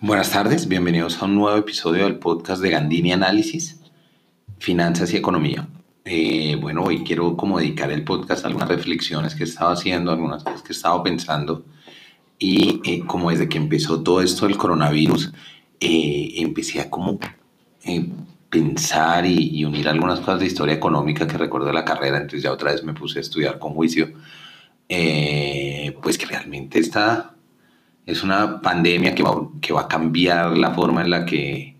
Buenas tardes, bienvenidos a un nuevo episodio del podcast de Gandini Análisis, Finanzas y Economía. Eh, bueno, hoy quiero como dedicar el podcast a algunas reflexiones que he estado haciendo, algunas cosas que he estado pensando. Y eh, como desde que empezó todo esto del coronavirus, eh, empecé a como pensar y, y, unir algunas cosas de historia económica que recuerdo de la carrera, entonces ya otra vez me puse a estudiar con juicio, pues que realmente está es una pandemia que va, que va a cambiar la forma en la que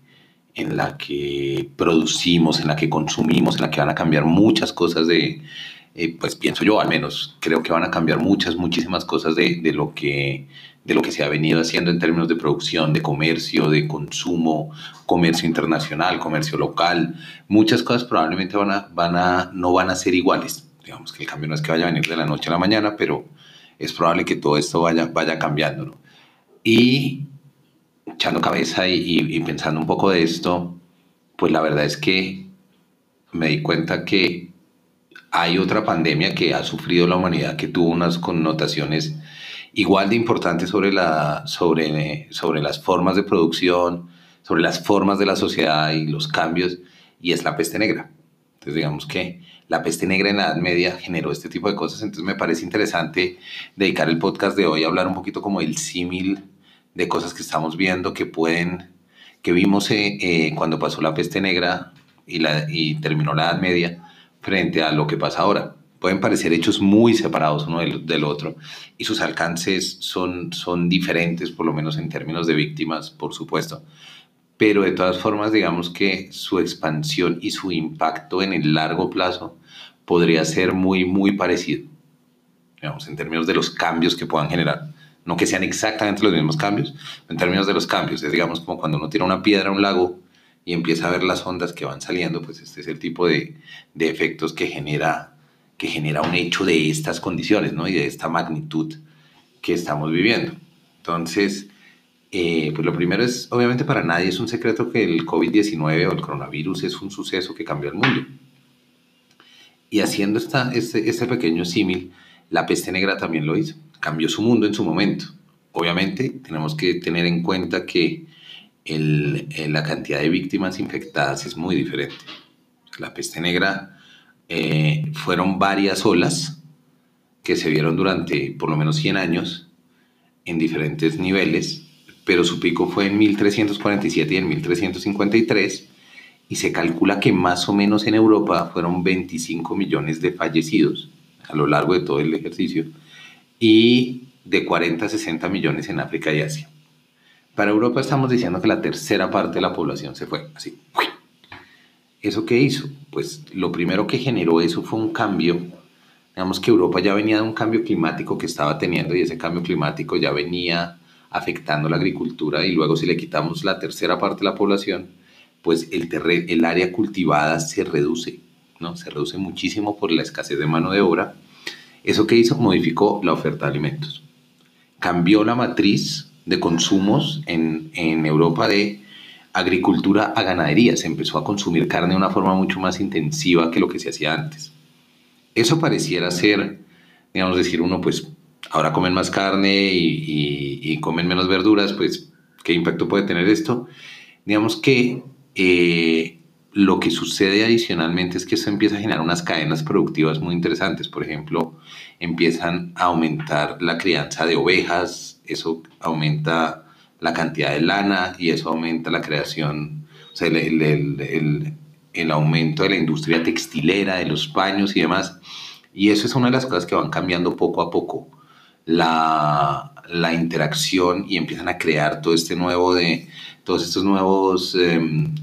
en la que producimos, en la que consumimos, en la que van a cambiar muchas cosas de, eh, pues pienso yo al menos, creo que van a cambiar muchas, muchísimas cosas de, de, lo que, de lo que se ha venido haciendo en términos de producción, de comercio, de consumo, comercio internacional, comercio local. Muchas cosas probablemente van a, van a, no van a ser iguales. Digamos que el cambio no es que vaya a venir de la noche a la mañana, pero es probable que todo esto vaya, vaya cambiando. ¿no? Y echando cabeza y, pensando un poco de esto, pues la verdad es que me di cuenta que hay otra pandemia que ha sufrido la humanidad que tuvo unas connotaciones igual de importantes sobre, la, sobre, sobre las formas de producción, sobre las formas de la sociedad y los cambios, y es la peste negra. Entonces digamos que la peste negra en la Edad Media generó este tipo de cosas, entonces me parece interesante dedicar el podcast de hoy a hablar un poquito como el símil de cosas que estamos viendo que pueden, que vimos eh, eh, cuando pasó la peste negra y, la, y terminó la Edad Media frente a lo que pasa ahora. Pueden parecer hechos muy separados uno del, del, otro y sus alcances son, son diferentes, por lo menos en términos de víctimas, por supuesto. Pero de todas formas, digamos que su expansión y su impacto en el largo plazo podría ser muy, muy parecido, digamos, en términos de los cambios que puedan generar no que sean exactamente los mismos cambios, en términos de los cambios, es digamos como cuando uno tira una piedra a un lago y empieza a ver las ondas que van saliendo, pues este es el tipo de, de efectos que genera, que genera un hecho de estas condiciones, ¿no? Y de esta magnitud que estamos viviendo. Entonces, eh, pues lo primero es, obviamente para nadie es un secreto que el COVID-19 o el coronavirus es un suceso que cambió el mundo. Y haciendo esta, este, este pequeño símil, la peste negra también lo hizo cambió su mundo en su momento. Obviamente tenemos que tener en cuenta que el, la cantidad de víctimas infectadas es muy diferente. La peste negra eh, fueron varias olas que se vieron durante por lo menos 100 años en diferentes niveles, pero su pico fue en 1347 y en 1353 y se calcula que más o menos en Europa fueron 25 millones de fallecidos a lo largo de todo el ejercicio y de 40 a 60 millones en África y Asia. Para Europa estamos diciendo que la tercera parte de la población se fue, así. ¿Eso qué hizo? Pues lo primero que generó eso fue un cambio. Digamos que Europa ya venía de un cambio climático que estaba teniendo y ese cambio climático ya venía afectando la agricultura y luego si le quitamos la tercera parte de la población, pues el, el área cultivada se reduce, ¿no? Se reduce muchísimo por la escasez de mano de obra ¿Eso que hizo? Modificó la oferta de alimentos. Cambió la matriz de consumos en, en Europa de agricultura a ganadería. Se empezó a consumir carne de una forma mucho más intensiva que lo que se hacía antes. Eso pareciera ser, digamos, decir uno, pues ahora comen más carne y, comen menos verduras, pues, ¿qué impacto puede tener esto? Digamos que eh, lo que sucede adicionalmente es que eso empieza a generar unas cadenas productivas muy interesantes. Por ejemplo, empiezan a aumentar la crianza de ovejas, eso aumenta la cantidad de lana y eso aumenta la creación, o sea, el, el, aumento de la industria textilera, de los paños y demás. Y eso es una de las cosas que van cambiando poco a poco. La, la interacción y empiezan a crear todo este nuevo de todos estos nuevos em,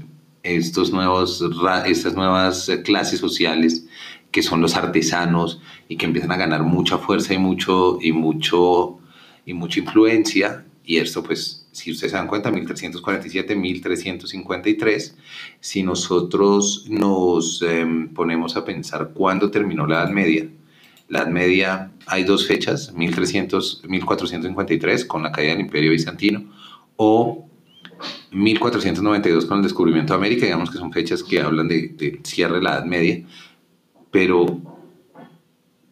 estos nuevos, estas nuevas eh, clases sociales que son los artesanos y que empiezan a ganar mucha fuerza y mucho y mucho y mucha influencia. Y esto pues si ustedes se dan cuenta 1347 1353 si nosotros nos em, ponemos a pensar cuándo terminó la Edad Media la Media hay dos fechas 1300 1453 con la caída del Imperio Bizantino o 1492 con el descubrimiento de América, digamos que son fechas que hablan de, cierre de la Edad Media, pero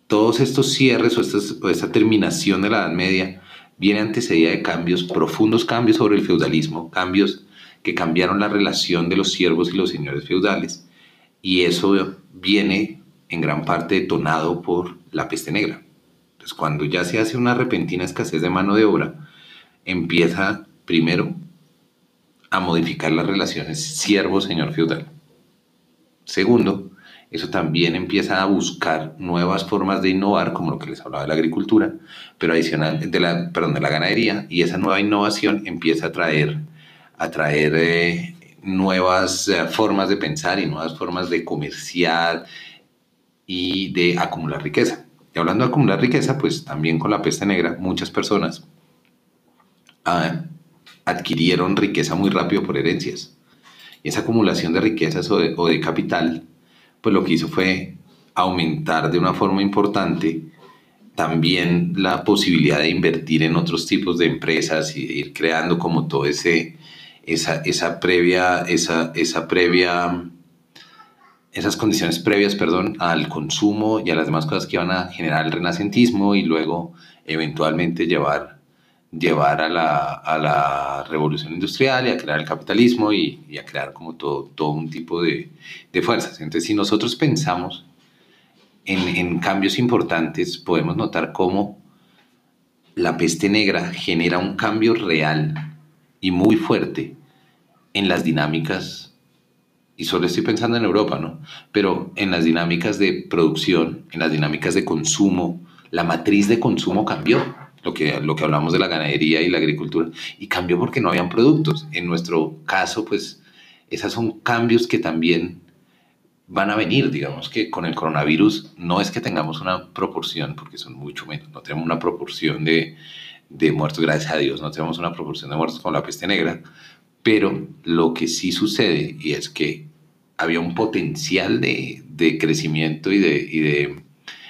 todos estos cierres o, esta terminación de la Edad Media viene antecedida de cambios, profundos cambios sobre el feudalismo, cambios que cambiaron la relación de los siervos y los señores feudales, y eso viene en gran parte detonado por la peste negra. Entonces, cuando ya se hace una repentina escasez de mano de obra, empieza primero a modificar las relaciones siervo-señor feudal. Segundo, eso también empieza a buscar nuevas formas de innovar, como lo que les hablaba de la agricultura, pero adicional de la, perdón, de la ganadería, y esa nueva innovación empieza a traer, a traer eh, nuevas eh, formas de pensar y nuevas formas de comerciar y de acumular riqueza. Y hablando de acumular riqueza, pues también con la peste negra, muchas personas ah, adquirieron riqueza muy rápido por herencias. Y esa acumulación de riquezas o de, capital, pues lo que hizo fue aumentar de una forma importante también la posibilidad de invertir en otros tipos de empresas y ir creando como todo ese, esa, esa previa, esa, esa previa, esas condiciones previas, perdón, al consumo y a las demás cosas que iban a generar el renacentismo y luego eventualmente llevar llevar a la, a la, revolución industrial y a crear el capitalismo y, a crear como todo, todo un tipo de, de, fuerzas. Entonces, si nosotros pensamos en, en, cambios importantes, podemos notar cómo la peste negra genera un cambio real y muy fuerte en las dinámicas, y solo estoy pensando en Europa, ¿no? Pero en las dinámicas de producción, en las dinámicas de consumo, la matriz de consumo cambió lo que, lo que hablamos de la ganadería y la agricultura, y cambió porque no habían productos. En nuestro caso, pues, esos son cambios que también van a venir, digamos que con el coronavirus no es que tengamos una proporción, porque son mucho menos, no tenemos una proporción de, de muertos, gracias a Dios, no tenemos una proporción de muertos con la peste negra, pero lo que sí sucede y es que había un potencial de, de crecimiento y de, y de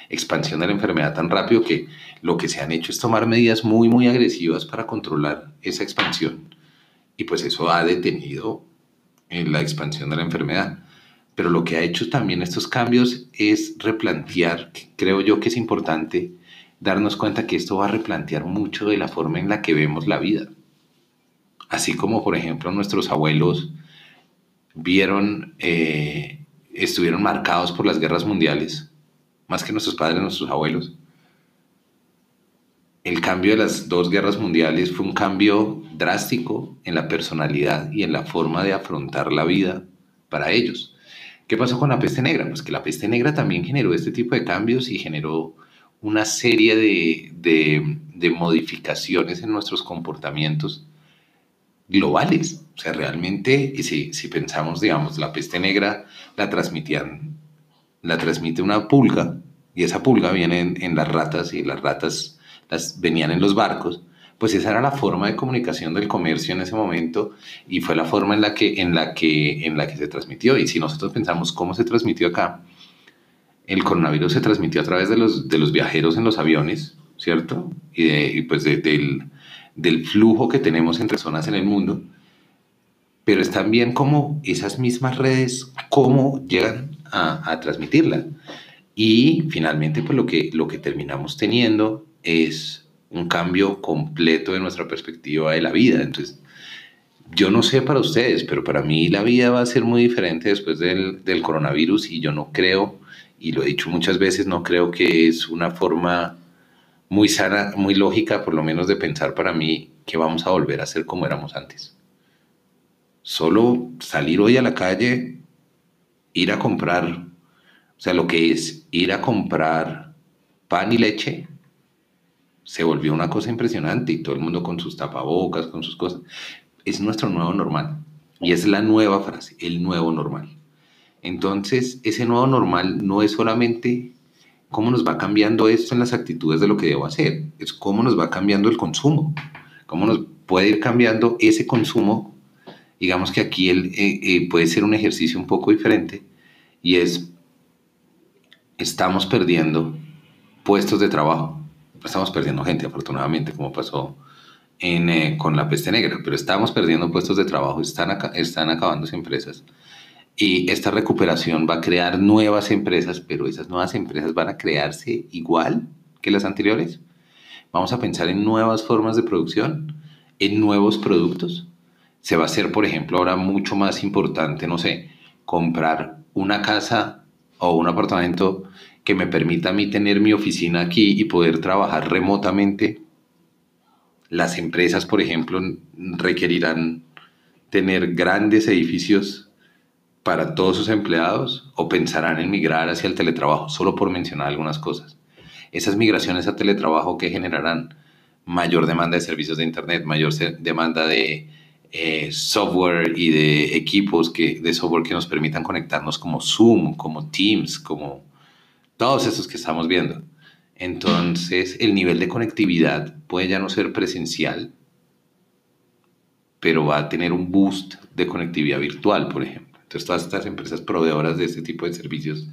expansión de la enfermedad tan rápido que lo que se han hecho es tomar medidas muy, muy agresivas para controlar esa expansión. Y pues eso ha detenido en la expansión de la enfermedad. Pero lo que ha hecho también estos cambios es replantear, creo yo que es importante darnos cuenta que esto va a replantear mucho de la forma en la que vemos la vida. Así como, por ejemplo, nuestros abuelos vieron, eh, estuvieron marcados por las guerras mundiales, más que nuestros padres, nuestros abuelos el cambio de las dos guerras mundiales fue un cambio drástico en la personalidad y en la forma de afrontar la vida para ellos. ¿Qué pasó con la peste negra? Pues que la peste negra también generó este tipo de cambios y generó una serie de, modificaciones en nuestros comportamientos globales. O sea, realmente, si, si pensamos, digamos, la peste negra la transmitían, la transmite una pulga y esa pulga viene en, las ratas y las ratas las venían en los barcos, pues esa era la forma de comunicación del comercio en ese momento y fue la forma en la que, en la que, en la que se transmitió. Y si nosotros pensamos cómo se transmitió acá, el coronavirus se transmitió a través de los, de los viajeros en los aviones, ¿cierto? Y, de, pues del, del flujo que tenemos entre zonas en el mundo. Pero es también como esas mismas redes, cómo llegan a, a transmitirla. Y finalmente, pues lo que, lo que terminamos teniendo es un cambio completo de nuestra perspectiva de la vida. Entonces, yo no sé para ustedes, pero para mí la vida va a ser muy diferente después del, del, coronavirus y yo no creo, y lo he dicho muchas veces, no creo que es una forma muy sana, muy lógica, por lo menos de pensar para mí que vamos a volver a ser como éramos antes. Solo salir hoy a la calle, ir a comprar, o sea, lo que es ir a comprar pan y leche, se volvió una cosa impresionante y todo el mundo con sus tapabocas, con sus cosas. Es nuestro nuevo normal. Y es la nueva frase, el nuevo normal. Entonces, ese nuevo normal no es solamente cómo nos va cambiando esto en las actitudes de lo que debo hacer, es cómo nos va cambiando el consumo, cómo nos puede ir cambiando ese consumo. Digamos que aquí el, eh, eh, puede ser un ejercicio un poco diferente y es, estamos perdiendo puestos de trabajo estamos perdiendo gente, afortunadamente, como pasó en, eh, con la peste negra, pero estamos perdiendo puestos de trabajo, están, están acabándose empresas. Y esta recuperación va a crear nuevas empresas, pero esas nuevas empresas van a crearse igual que las anteriores. Vamos a pensar en nuevas formas de producción, en nuevos productos. Se va a hacer, por ejemplo, ahora mucho más importante, no sé, comprar una casa o un apartamento que me permita a mí tener mi oficina aquí y poder trabajar remotamente. Las empresas, por ejemplo, requerirán tener grandes edificios para todos sus empleados o pensarán en migrar hacia el teletrabajo, solo por mencionar algunas cosas. Esas migraciones a teletrabajo que generarán mayor demanda de servicios de Internet, mayor demanda de eh, software y de equipos que, de software que nos permitan conectarnos como Zoom, como Teams, como todos esos que estamos viendo. Entonces, el nivel de conectividad puede ya no ser presencial, pero va a tener un boost de conectividad virtual, por ejemplo. Entonces, todas estas empresas proveedoras de este tipo de servicios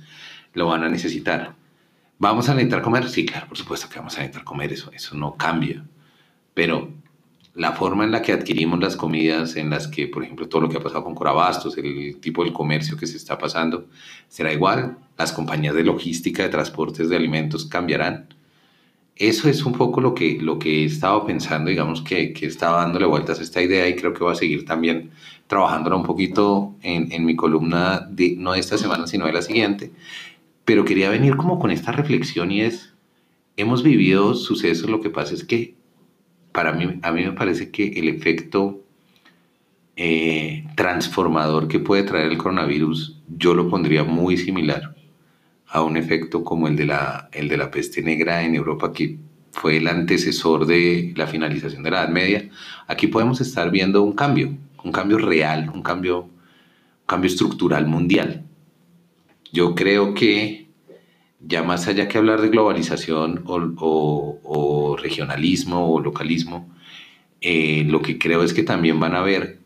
lo van a necesitar. ¿Vamos a necesitar comer? Sí, claro, por supuesto que vamos a necesitar comer, eso, eso no cambia. Pero la forma en la que adquirimos las comidas, en las que, por ejemplo, todo lo que ha pasado con Corabastos, el tipo del comercio que se está pasando, será igual. Las compañías de logística, de transportes de alimentos cambiarán. Eso es un poco lo que, lo que he estado pensando, digamos que, que estaba dándole vueltas a esta idea y creo que voy a seguir también trabajándola un poquito en, en mi columna, de, no de esta semana, sino de la siguiente. Pero quería venir como con esta reflexión y es, hemos vivido sucesos, lo que pasa es que para mí, a mí me parece que el efecto eh, transformador que puede traer el coronavirus, yo lo pondría muy similar a un efecto como el de la, el de la peste negra en Europa, que fue el antecesor de la finalización de la Edad Media. Aquí podemos estar viendo un cambio, un cambio real, un cambio, cambio estructural mundial. Yo creo que ya más allá que hablar de globalización o, regionalismo o localismo, eh, lo que creo es que también van a haber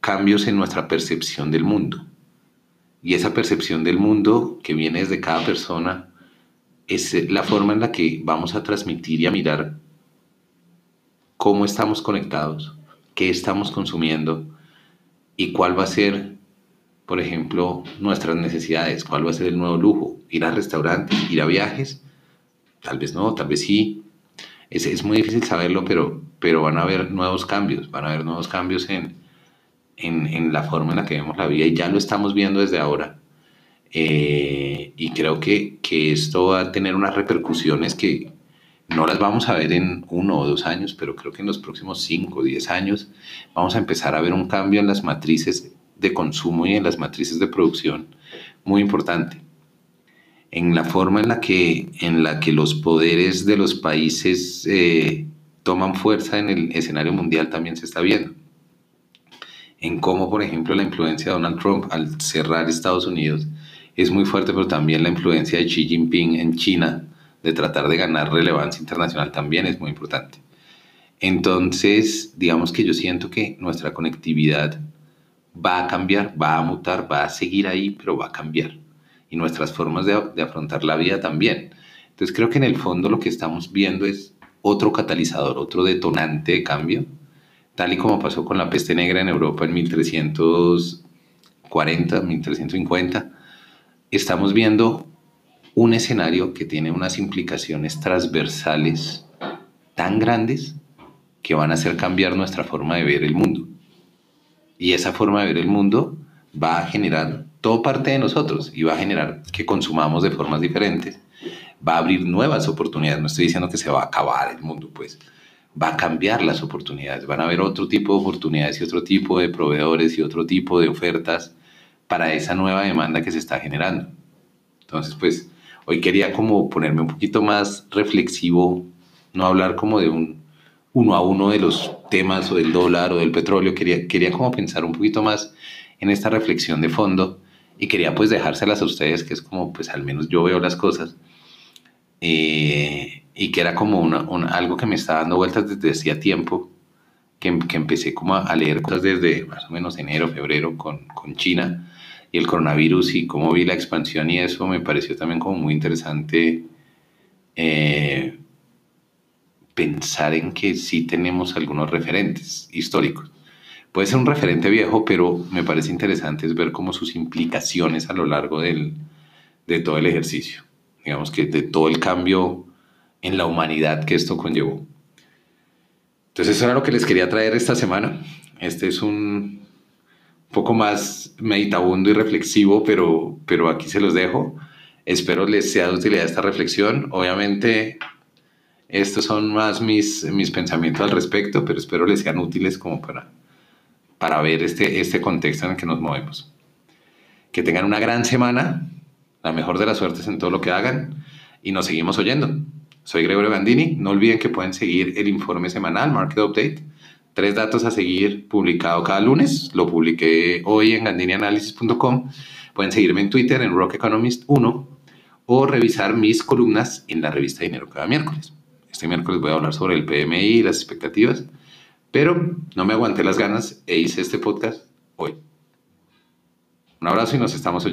cambios en nuestra percepción del mundo. Y esa percepción del mundo que viene desde cada persona es la forma en la que vamos a transmitir y a mirar cómo estamos conectados, qué estamos consumiendo y cuál va a ser por ejemplo, nuestras necesidades, cuál va a ser el nuevo lujo, ir a restaurantes, ir a viajes, tal vez no, tal vez sí. Es, es muy difícil saberlo, pero, pero van a haber nuevos cambios, van a haber nuevos cambios en, en, en la forma en la que vemos la vida y ya lo estamos viendo desde ahora. Eh, y creo que, que esto va a tener unas repercusiones que no las vamos a ver en uno o dos años, pero creo que en los próximos cinco o diez años vamos a empezar a ver un cambio en las matrices de consumo y en las matrices de producción muy importante. En la forma en la que, en la que los poderes de los países eh, toman fuerza en el escenario mundial también se está viendo. En cómo, por ejemplo, la influencia de Donald Trump al cerrar Estados Unidos es muy fuerte, pero también la influencia de Xi Jinping en China de tratar de ganar relevancia internacional también es muy importante. Entonces, digamos que yo siento que nuestra conectividad va a cambiar, va a mutar, va a seguir ahí, pero va a cambiar. Y nuestras formas de, afrontar la vida también. Entonces creo que en el fondo lo que estamos viendo es otro catalizador, otro detonante de cambio, tal y como pasó con la peste negra en Europa en 1340, 1350. Estamos viendo un escenario que tiene unas implicaciones transversales tan grandes que van a hacer cambiar nuestra forma de ver el mundo. Y esa forma de ver el mundo va a generar todo parte de nosotros y va a generar que consumamos de formas diferentes. Va a abrir nuevas oportunidades. No estoy diciendo que se va a acabar el mundo, pues va a cambiar las oportunidades. Van a haber otro tipo de oportunidades y otro tipo de proveedores y otro tipo de ofertas para esa nueva demanda que se está generando. Entonces, pues hoy quería como ponerme un poquito más reflexivo, no hablar como de un uno a uno de los temas o del dólar o del petróleo. Quería, quería como pensar un poquito más en esta reflexión de fondo y quería pues dejárselas a ustedes, que es como pues al menos yo veo las cosas. Eh, y que era como una, algo que me estaba dando vueltas desde hacía tiempo, que, que, empecé como a leer cosas desde más o menos enero, febrero con, con China y el coronavirus y cómo vi la expansión y eso me pareció también como muy interesante eh, pensar en que sí tenemos algunos referentes históricos. Puede ser un referente viejo, pero me parece interesante es ver cómo sus implicaciones a lo largo del, de todo el ejercicio. Digamos que de todo el cambio en la humanidad que esto conllevó. Entonces eso era lo que les quería traer esta semana. Este es un poco más meditabundo y reflexivo, pero, pero aquí se los dejo. Espero les sea de utilidad esta reflexión. Obviamente estos son más mis, mis pensamientos al respecto, pero espero les sean útiles como para, para ver este, este contexto en el que nos movemos. Que tengan una gran semana, la mejor de las suertes en todo lo que hagan y nos seguimos oyendo. Soy Gregorio Gandini. No olviden que pueden seguir el informe semanal, Market Update. Tres datos a seguir publicado cada lunes. Lo publiqué hoy en gandinianalysis.com. Pueden seguirme en Twitter en Rock Economist 1 o revisar mis columnas en la revista Dinero cada miércoles. Este miércoles voy a hablar sobre el PMI y las expectativas, pero no me aguanté las ganas e hice este podcast hoy. Un abrazo y nos estamos oyendo.